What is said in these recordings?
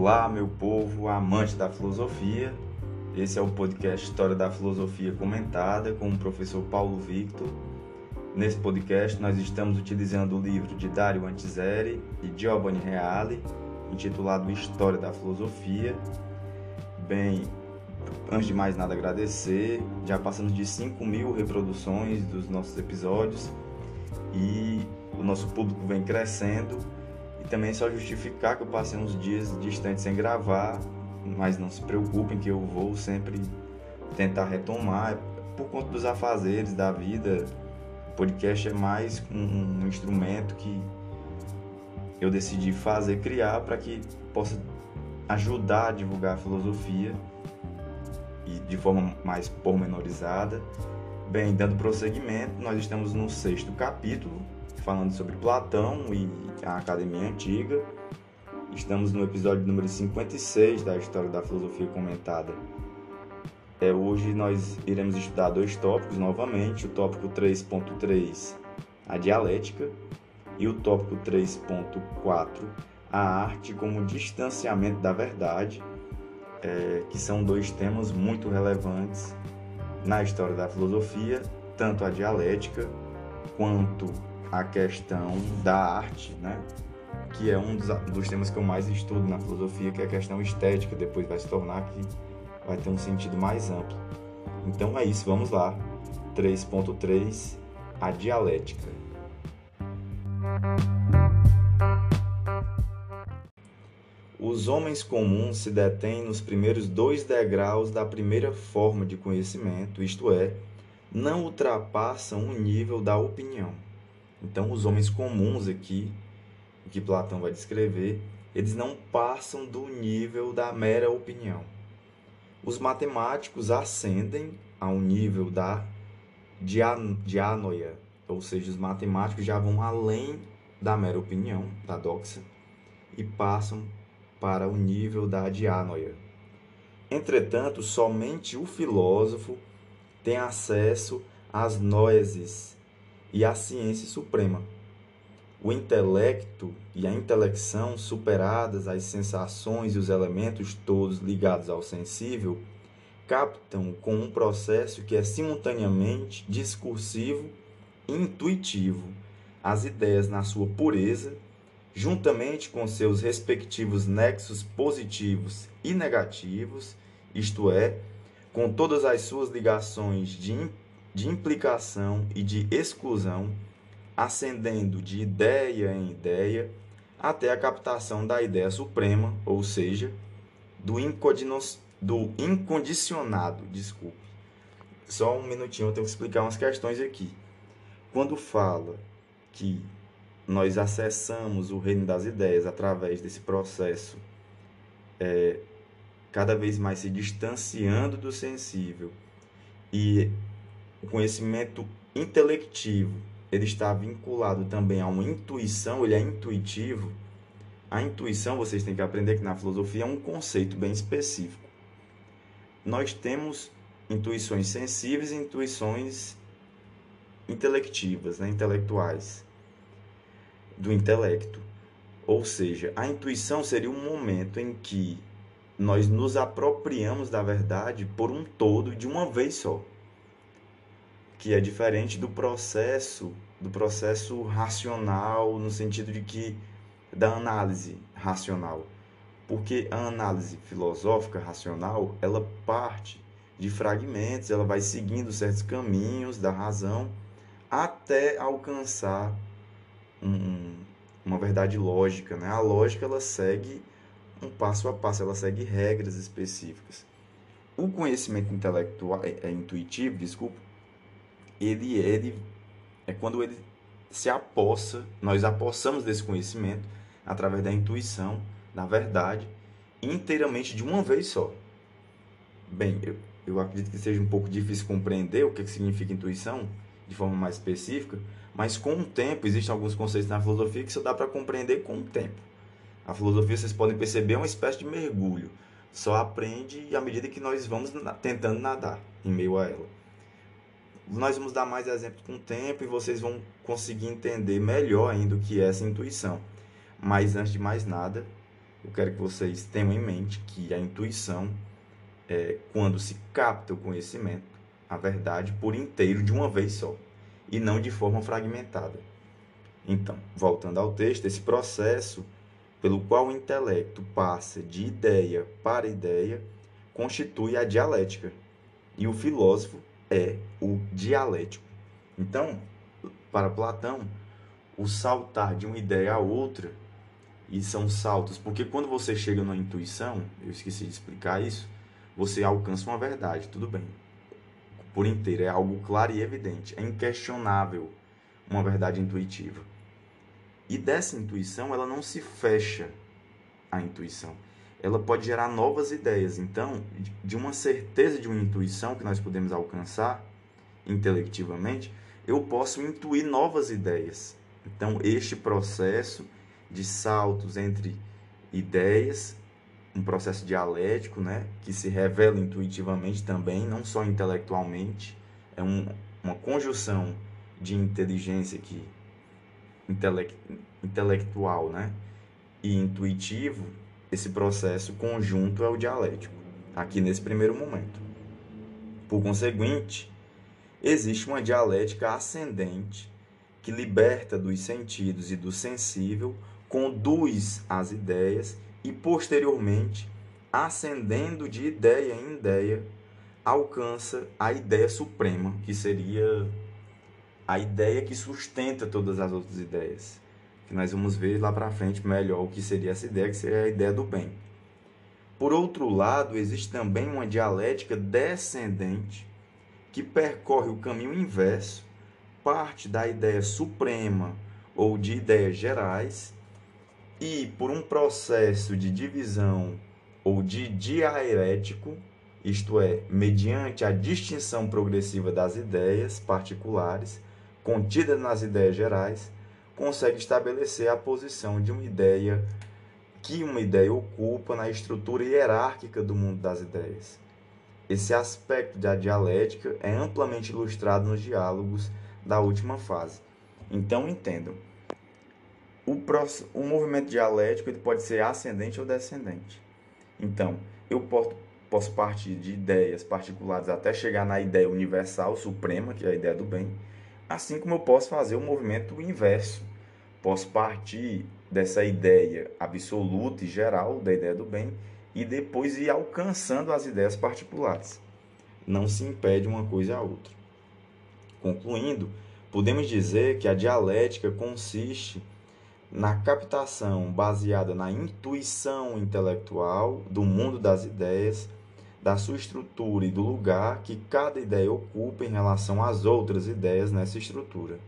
Olá, meu povo amante da filosofia. Esse é o podcast História da Filosofia Comentada com o professor Paulo Victor. Nesse podcast, nós estamos utilizando o livro de Dario Antiseri e Giovanni Reale, intitulado História da Filosofia. Bem, antes de mais nada, agradecer. Já passamos de 5 mil reproduções dos nossos episódios e o nosso público vem crescendo também só justificar que eu passei uns dias distantes sem gravar, mas não se preocupem que eu vou sempre tentar retomar por conta dos afazeres da vida. O podcast é mais um, um instrumento que eu decidi fazer, criar para que possa ajudar a divulgar a filosofia e de forma mais pormenorizada. Bem, dando prosseguimento, nós estamos no sexto capítulo falando sobre Platão e a Academia Antiga. Estamos no episódio número 56 da História da Filosofia Comentada. É, hoje nós iremos estudar dois tópicos novamente, o tópico 3.3, a dialética, e o tópico 3.4, a arte como distanciamento da verdade, é, que são dois temas muito relevantes na história da filosofia, tanto a dialética quanto a questão da arte, né? que é um dos, dos, temas que eu mais estudo na filosofia, que é a questão estética, depois vai se tornar que vai ter um sentido mais amplo. Então é isso, vamos lá. 3.3 A dialética. Os homens comuns se detêm nos primeiros dois degraus da primeira forma de conhecimento, isto é, não ultrapassam o nível da opinião. Então, os homens comuns aqui, que Platão vai descrever, eles não passam do nível da mera opinião. Os matemáticos ascendem ao nível da dianoia, ou seja, os matemáticos já vão além da mera opinião, da doxa, e passam para o nível da dianoia. Entretanto, somente o filósofo tem acesso às noeses, e a ciência suprema. O intelecto e a intelecção, superadas as sensações e os elementos todos ligados ao sensível, captam com um processo que é simultaneamente discursivo e intuitivo as ideias na sua pureza, juntamente com seus respectivos nexos positivos e negativos, isto é, com todas as suas ligações de de implicação e de exclusão, ascendendo de ideia em ideia até a captação da ideia suprema, ou seja, do, do incondicionado. Desculpe. Só um minutinho, eu tenho que explicar umas questões aqui. Quando fala que nós acessamos o reino das ideias através desse processo, é, cada vez mais se distanciando do sensível e o conhecimento intelectivo ele está vinculado também a uma intuição, ele é intuitivo. A intuição, vocês têm que aprender que na filosofia é um conceito bem específico. Nós temos intuições sensíveis e intuições intelectivas, né, intelectuais, do intelecto. Ou seja, a intuição seria um momento em que nós nos apropriamos da verdade por um todo de uma vez só que é diferente do processo, do processo racional no sentido de que da análise racional. Porque a análise filosófica racional, ela parte de fragmentos, ela vai seguindo certos caminhos da razão até alcançar um, uma verdade lógica, né? A lógica ela segue um passo a passo, ela segue regras específicas. O conhecimento intelectual é, é intuitivo, desculpa, ele, ele é quando ele se apossa, nós apossamos desse conhecimento através da intuição, da verdade, inteiramente de uma vez só. Bem, eu, eu acredito que seja um pouco difícil compreender o que, que significa intuição de forma mais específica, mas com o tempo, existem alguns conceitos na filosofia que só dá para compreender com o tempo. A filosofia, vocês podem perceber, é uma espécie de mergulho. Só aprende à medida que nós vamos tentando nadar em meio a ela. Nós vamos dar mais exemplos com o tempo e vocês vão conseguir entender melhor ainda o que é essa intuição. Mas antes de mais nada, eu quero que vocês tenham em mente que a intuição é quando se capta o conhecimento, a verdade, por inteiro de uma vez só, e não de forma fragmentada. Então, voltando ao texto, esse processo pelo qual o intelecto passa de ideia para ideia constitui a dialética. E o filósofo é o dialético. Então, para Platão, o saltar de uma ideia a outra, e são saltos, porque quando você chega na intuição, eu esqueci de explicar isso, você alcança uma verdade, tudo bem. Por inteiro, é algo claro e evidente, é inquestionável uma verdade intuitiva. E dessa intuição, ela não se fecha a intuição. Ela pode gerar novas ideias. Então, de uma certeza de uma intuição que nós podemos alcançar intelectivamente, eu posso intuir novas ideias. Então, este processo de saltos entre ideias, um processo dialético, né, que se revela intuitivamente também, não só intelectualmente, é um, uma conjunção de inteligência que intelect, intelectual, né, e intuitivo, esse processo conjunto é o dialético, aqui nesse primeiro momento. Por conseguinte, existe uma dialética ascendente que liberta dos sentidos e do sensível, conduz as ideias e, posteriormente, ascendendo de ideia em ideia, alcança a ideia suprema, que seria a ideia que sustenta todas as outras ideias. Que nós vamos ver lá para frente melhor o que seria essa ideia, que seria a ideia do bem. Por outro lado, existe também uma dialética descendente que percorre o caminho inverso, parte da ideia suprema ou de ideias gerais e, por um processo de divisão ou de diaerético, isto é, mediante a distinção progressiva das ideias particulares contidas nas ideias gerais, consegue estabelecer a posição de uma ideia que uma ideia ocupa na estrutura hierárquica do mundo das ideias. Esse aspecto da dialética é amplamente ilustrado nos diálogos da última fase. Então entendam, o, o movimento dialético ele pode ser ascendente ou descendente. Então, eu posso, posso partir de ideias particulares até chegar na ideia universal, suprema, que é a ideia do bem, assim como eu posso fazer o movimento inverso. Posso partir dessa ideia absoluta e geral, da ideia do bem, e depois ir alcançando as ideias particulares. Não se impede uma coisa a outra. Concluindo, podemos dizer que a dialética consiste na captação baseada na intuição intelectual do mundo das ideias, da sua estrutura e do lugar que cada ideia ocupa em relação às outras ideias nessa estrutura.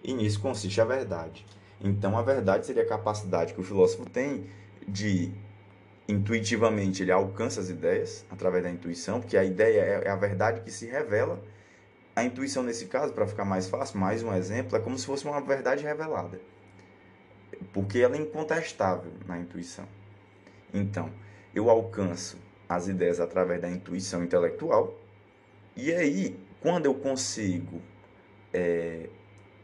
E nisso consiste a verdade. Então, a verdade seria a capacidade que o filósofo tem de intuitivamente ele alcança as ideias através da intuição, porque a ideia é, é a verdade que se revela. A intuição, nesse caso, para ficar mais fácil, mais um exemplo, é como se fosse uma verdade revelada, porque ela é incontestável na intuição. Então, eu alcanço as ideias através da intuição intelectual, e aí, quando eu consigo é,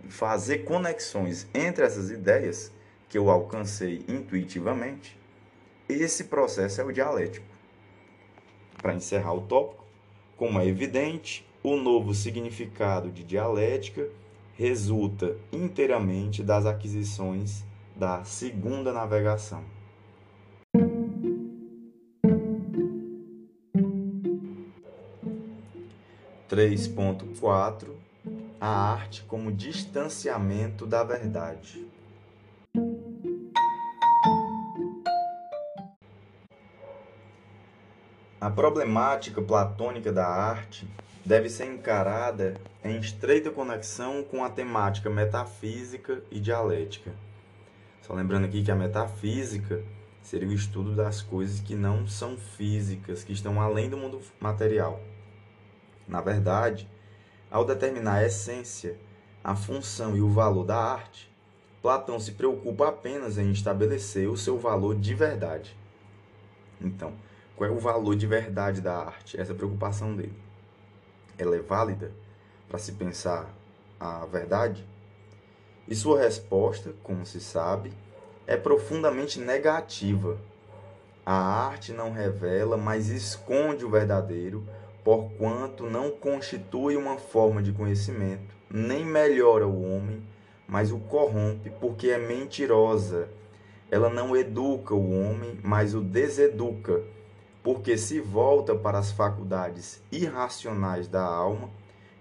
fazer conexões entre essas ideias que eu alcancei intuitivamente, esse processo é o dialético. Para encerrar o tópico, como é evidente, o novo significado de dialética resulta inteiramente das aquisições da segunda navegação. Três ponto quatro a arte como distanciamento da verdade. A problemática platônica da arte deve ser encarada em estreita conexão com a temática metafísica e dialética. Só lembrando aqui que a metafísica seria o estudo das coisas que não são físicas, que estão além do mundo material. Na verdade, ao determinar a essência, a função e o valor da arte, Platão se preocupa apenas em estabelecer o seu valor de verdade. Então, qual é o valor de verdade da arte? Essa é a preocupação dele. Ela é válida para se pensar a verdade? E sua resposta, como se sabe, é profundamente negativa, A arte não revela, mas esconde o verdadeiro, porquanto não constitui uma forma de conhecimento, nem melhora o homem, mas o corrompe, porque é mentirosa. Ela não educa o homem, mas o deseduca, porque se volta para as faculdades irracionais da alma,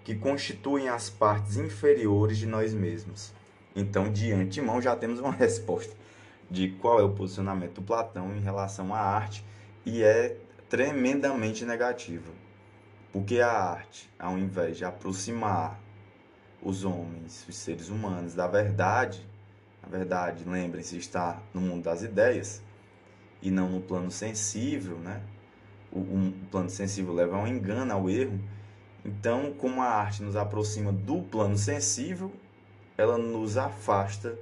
que constituem as partes inferiores de nós mesmos. Então, de antemão, já temos uma resposta de qual é o posicionamento do Platão em relação à arte, e é tremendamente negativa. Porque a arte, ao invés de aproximar os homens, os seres humanos, da verdade, a verdade, lembrem-se, está no mundo das ideias e não no plano sensível, né? O, um plano sensível leva ao engano, ao erro. Então, como a arte nos aproxima do plano sensível, ela nos afasta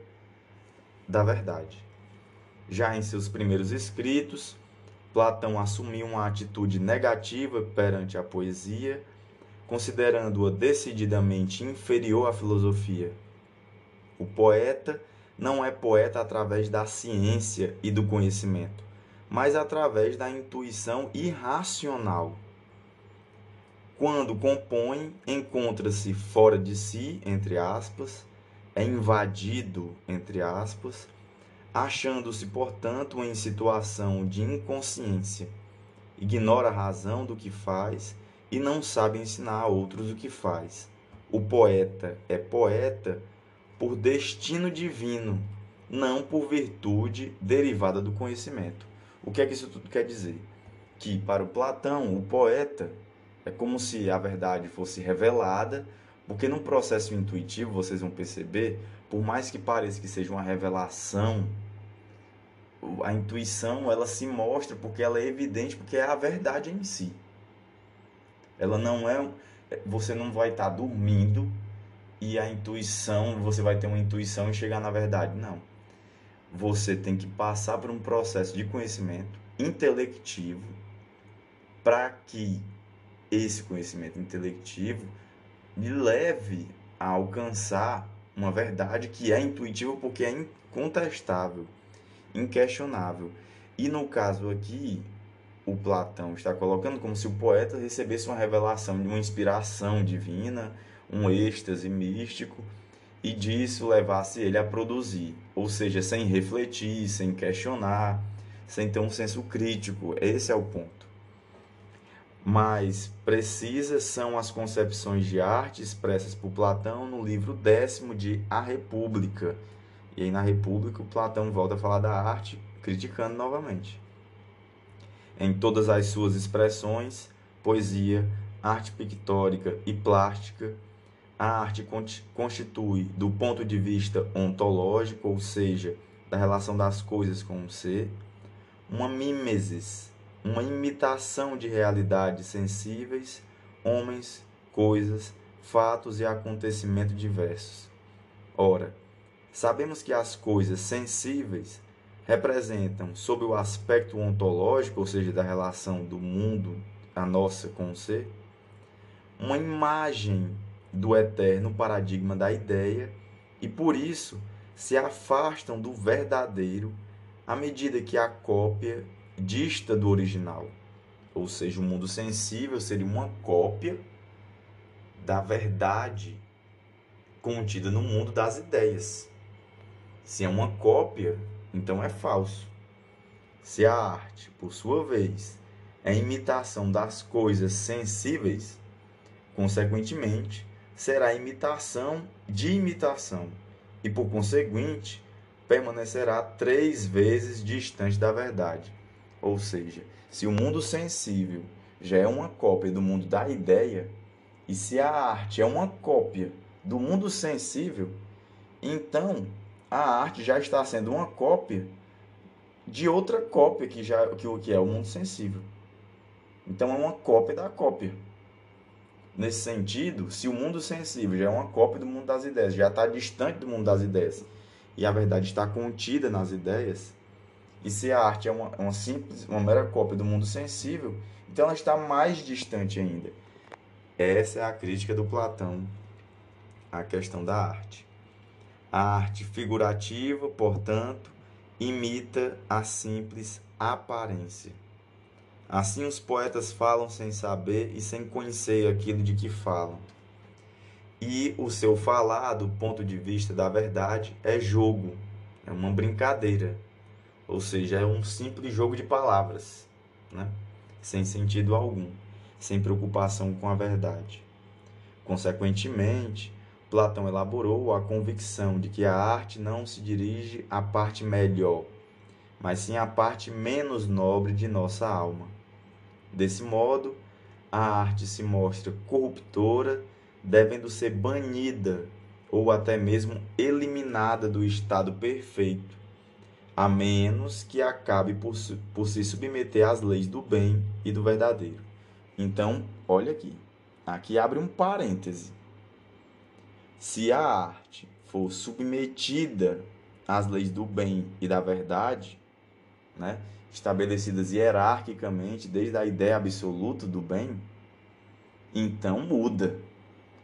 da verdade. Já em seus primeiros escritos, Platão assumiu uma atitude negativa perante a poesia considerando-a decididamente inferior à filosofia. O poeta não é poeta através da ciência e do conhecimento, mas através da intuição irracional. Quando compõe, encontra-se fora de si, entre aspas, é invadido, entre aspas, achando-se, portanto, em situação de inconsciência. Ignora a razão do que faz e não sabe ensinar a outros o que faz. O poeta é poeta por destino divino, não por virtude derivada do conhecimento. O que é que isso tudo quer dizer? Que para o Platão, o poeta é como se a verdade fosse revelada, porque no processo intuitivo vocês vão perceber, por mais que pareça que seja uma revelação, a intuição ela se mostra porque ela é evidente, porque é a verdade em si. Ela não é. Você não vai estar tá dormindo e a intuição, você vai ter uma intuição e chegar na verdade. Não. Você tem que passar por um processo de conhecimento intelectivo para que esse conhecimento intelectivo lhe leve a alcançar uma verdade que é intuitiva porque é incontestável, inquestionável. E no caso aqui, o Platão está colocando como se o poeta recebesse uma revelação de uma inspiração divina, um êxtase místico, e disso levasse ele a produzir, ou seja, sem refletir, sem questionar, sem ter um senso crítico. Esse é o ponto. Mas precisas são as concepções de arte expressas por Platão no livro décimo de A República. E aí na República o Platão volta a falar da arte, criticando novamente em todas as suas expressões, poesia, arte pictórica e plástica. A arte constitui, do ponto de vista ontológico, ou seja, da relação das coisas com o ser, uma mimesis, uma imitação de realidades sensíveis, homens, coisas, fatos e acontecimentos diversos. Ora, sabemos que as coisas sensíveis representam, sob o aspecto ontológico, ou seja, da relação do mundo, a nossa com o ser, uma imagem do eterno paradigma da ideia e por isso se afastam do verdadeiro à medida que a cópia dista do original. Ou seja, o mundo sensível seria uma cópia da verdade contida no mundo das ideias. Se é uma cópia, então é falso. Se a arte, por sua vez, é imitação das coisas sensíveis, consequentemente, será imitação de imitação e, por conseguinte, permanecerá três vezes distante da verdade. Ou seja, se o mundo sensível já é uma cópia do mundo da ideia, e se a arte é uma cópia do mundo sensível, então a arte já está sendo uma cópia de outra cópia que já que o que é o mundo sensível. Então é uma cópia da cópia. Nesse sentido, se o mundo sensível já é uma cópia do mundo das ideias, já está distante do mundo das ideias, e a verdade está contida nas ideias, e se a arte é uma, uma simples, uma mera cópia do mundo sensível, então ela está mais distante ainda. Essa é a crítica do Platão à questão da arte. A arte figurativa, portanto, imita a simples aparência. Assim os poetas falam sem saber e sem conhecer aquilo de que falam. E o seu falar, do ponto de vista da verdade, é jogo, é uma brincadeira, ou seja, é um simples jogo de palavras, né? sem sentido algum, sem preocupação com a verdade. Consequentemente, Platão elaborou a convicção de que a arte não se dirige à parte melhor, mas sim à parte menos nobre de nossa alma. Desse modo, a arte se mostra corruptora, devendo ser banida ou até mesmo eliminada do estado perfeito, a menos que acabe por, por se submeter às leis do bem e do verdadeiro. Então, olha aqui. Aqui abre um parêntese. Se a arte for submetida às leis do bem e da verdade, né, estabelecidas hierarquicamente desde a ideia absoluta do bem, então muda.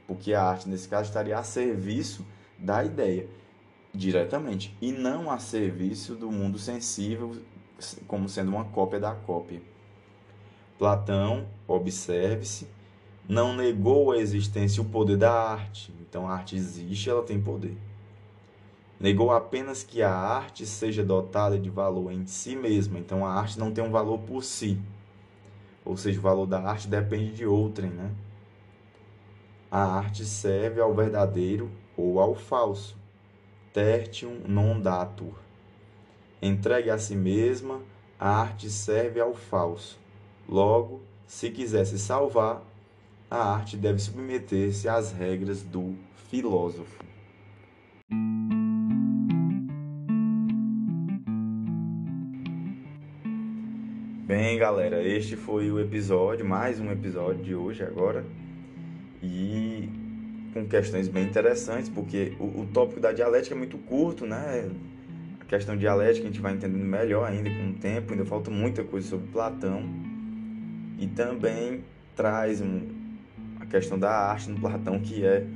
Porque a arte, nesse caso, estaria a serviço da ideia diretamente e não a serviço do mundo sensível, como sendo uma cópia da cópia. Platão, observe-se, não negou a existência e o poder da arte. Então a arte existe, ela tem poder. Negou apenas que a arte seja dotada de valor em si mesma. Então a arte não tem um valor por si. Ou seja, o valor da arte depende de outrem, né? A arte serve ao verdadeiro ou ao falso tertium non datur. Entregue a si mesma, a arte serve ao falso. Logo, se quiser se salvar, a arte deve submeter-se às regras do filósofo. Bem, galera, este foi o episódio, mais um episódio de hoje agora. E com questões bem interessantes, porque o, o tópico da dialética é muito curto, né? A questão dialética a gente vai entendendo melhor ainda com o tempo, ainda falta muita coisa sobre Platão. E também traz um, questão da arte no Platão, que é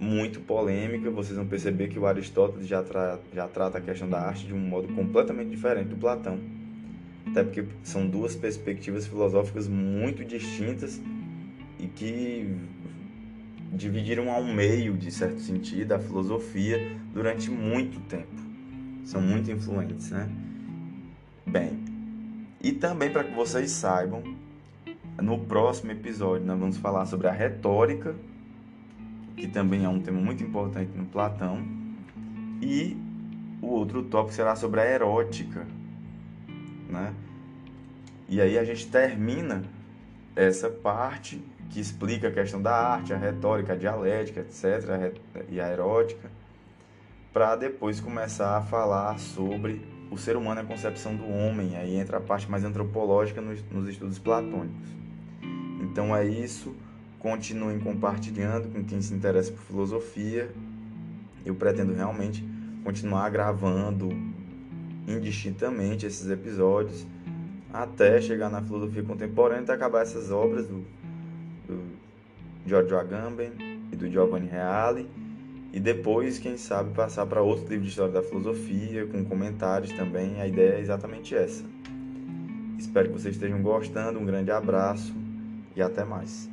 muito polêmica. Vocês vão perceber que o Aristóteles já, tra já trata a questão da arte de um modo completamente diferente do Platão. Até porque são duas perspectivas filosóficas muito distintas e que dividiram ao meio, de certo sentido, a filosofia durante muito tempo. São muito influentes, né? Bem, e também para que vocês saibam, no próximo episódio nós vamos falar sobre a retórica, que também é um tema muito importante no Platão, e o outro tópico será sobre a erótica, né? E aí a gente termina essa parte que explica a questão da arte, a retórica, a dialética, etc., e a erótica, para depois começar a falar sobre o ser humano e a concepção do homem. Aí entra a parte mais antropológica nos, nos estudos platônicos. Então é isso. Continuem compartilhando com quem se interessa por filosofia. Eu pretendo realmente continuar gravando indistintamente esses episódios até chegar na filosofia contemporânea e acabar essas obras do do Giorgio Agamben e do Giovanni Reale. E depois, quem sabe, passar para outro livro de história da filosofia, com comentários também. A ideia é exatamente essa. Espero que vocês estejam gostando. Um grande abraço e até mais.